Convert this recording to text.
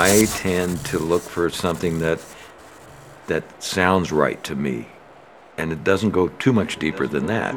I tend to look for something that, that sounds right to me. And it doesn't go too much deeper than that.